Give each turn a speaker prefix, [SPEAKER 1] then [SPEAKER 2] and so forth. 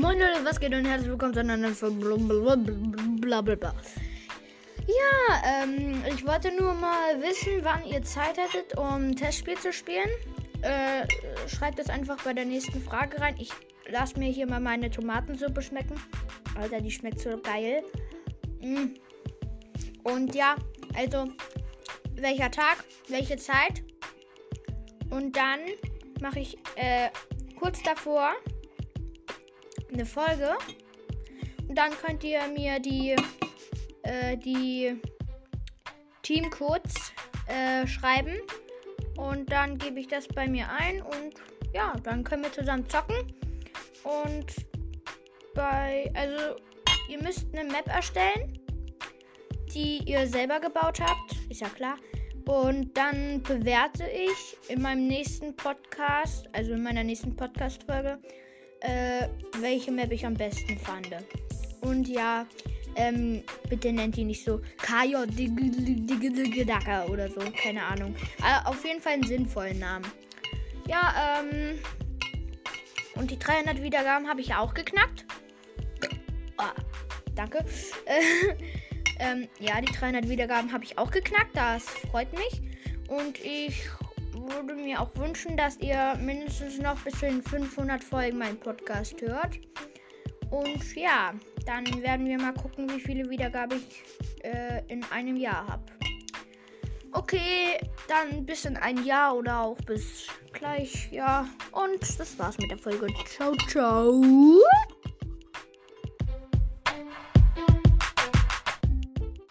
[SPEAKER 1] Moin Leute, was geht und herzlich willkommen zu einer neuen Folge blablabla. Ja, ähm, ich wollte nur mal wissen, wann ihr Zeit hättet, um Testspiel zu spielen. Äh, schreibt es einfach bei der nächsten Frage rein. Ich lasse mir hier mal meine Tomatensuppe schmecken. Alter, die schmeckt so geil. Mm. Und ja, also, welcher Tag, welche Zeit. Und dann mache ich äh, kurz davor eine Folge. Und dann könnt ihr mir die, äh, die Teamcodes äh, schreiben. Und dann gebe ich das bei mir ein. Und ja, dann können wir zusammen zocken. Und bei, also, ihr müsst eine Map erstellen, die ihr selber gebaut habt. Ist ja klar. Und dann bewerte ich in meinem nächsten Podcast, also in meiner nächsten Podcast-Folge, äh, welche Map ich am besten fand. Und ja, ähm, bitte nennt die nicht so KJ oder so, keine Ahnung. Aber auf jeden Fall einen sinnvollen Namen. Ja, ähm, und die 300 Wiedergaben habe ich auch geknackt. Oh, danke. ähm, ja, die 300 Wiedergaben habe ich auch geknackt. Das freut mich. Und ich würde mir auch wünschen, dass ihr mindestens noch bis zu den 500 Folgen meinen Podcast hört. Und ja, dann werden wir mal gucken, wie viele Wiedergaben ich äh, in einem Jahr habe. Okay, dann bis in ein Jahr oder auch bis gleich, ja. Und das war's mit der Folge. Ciao, ciao.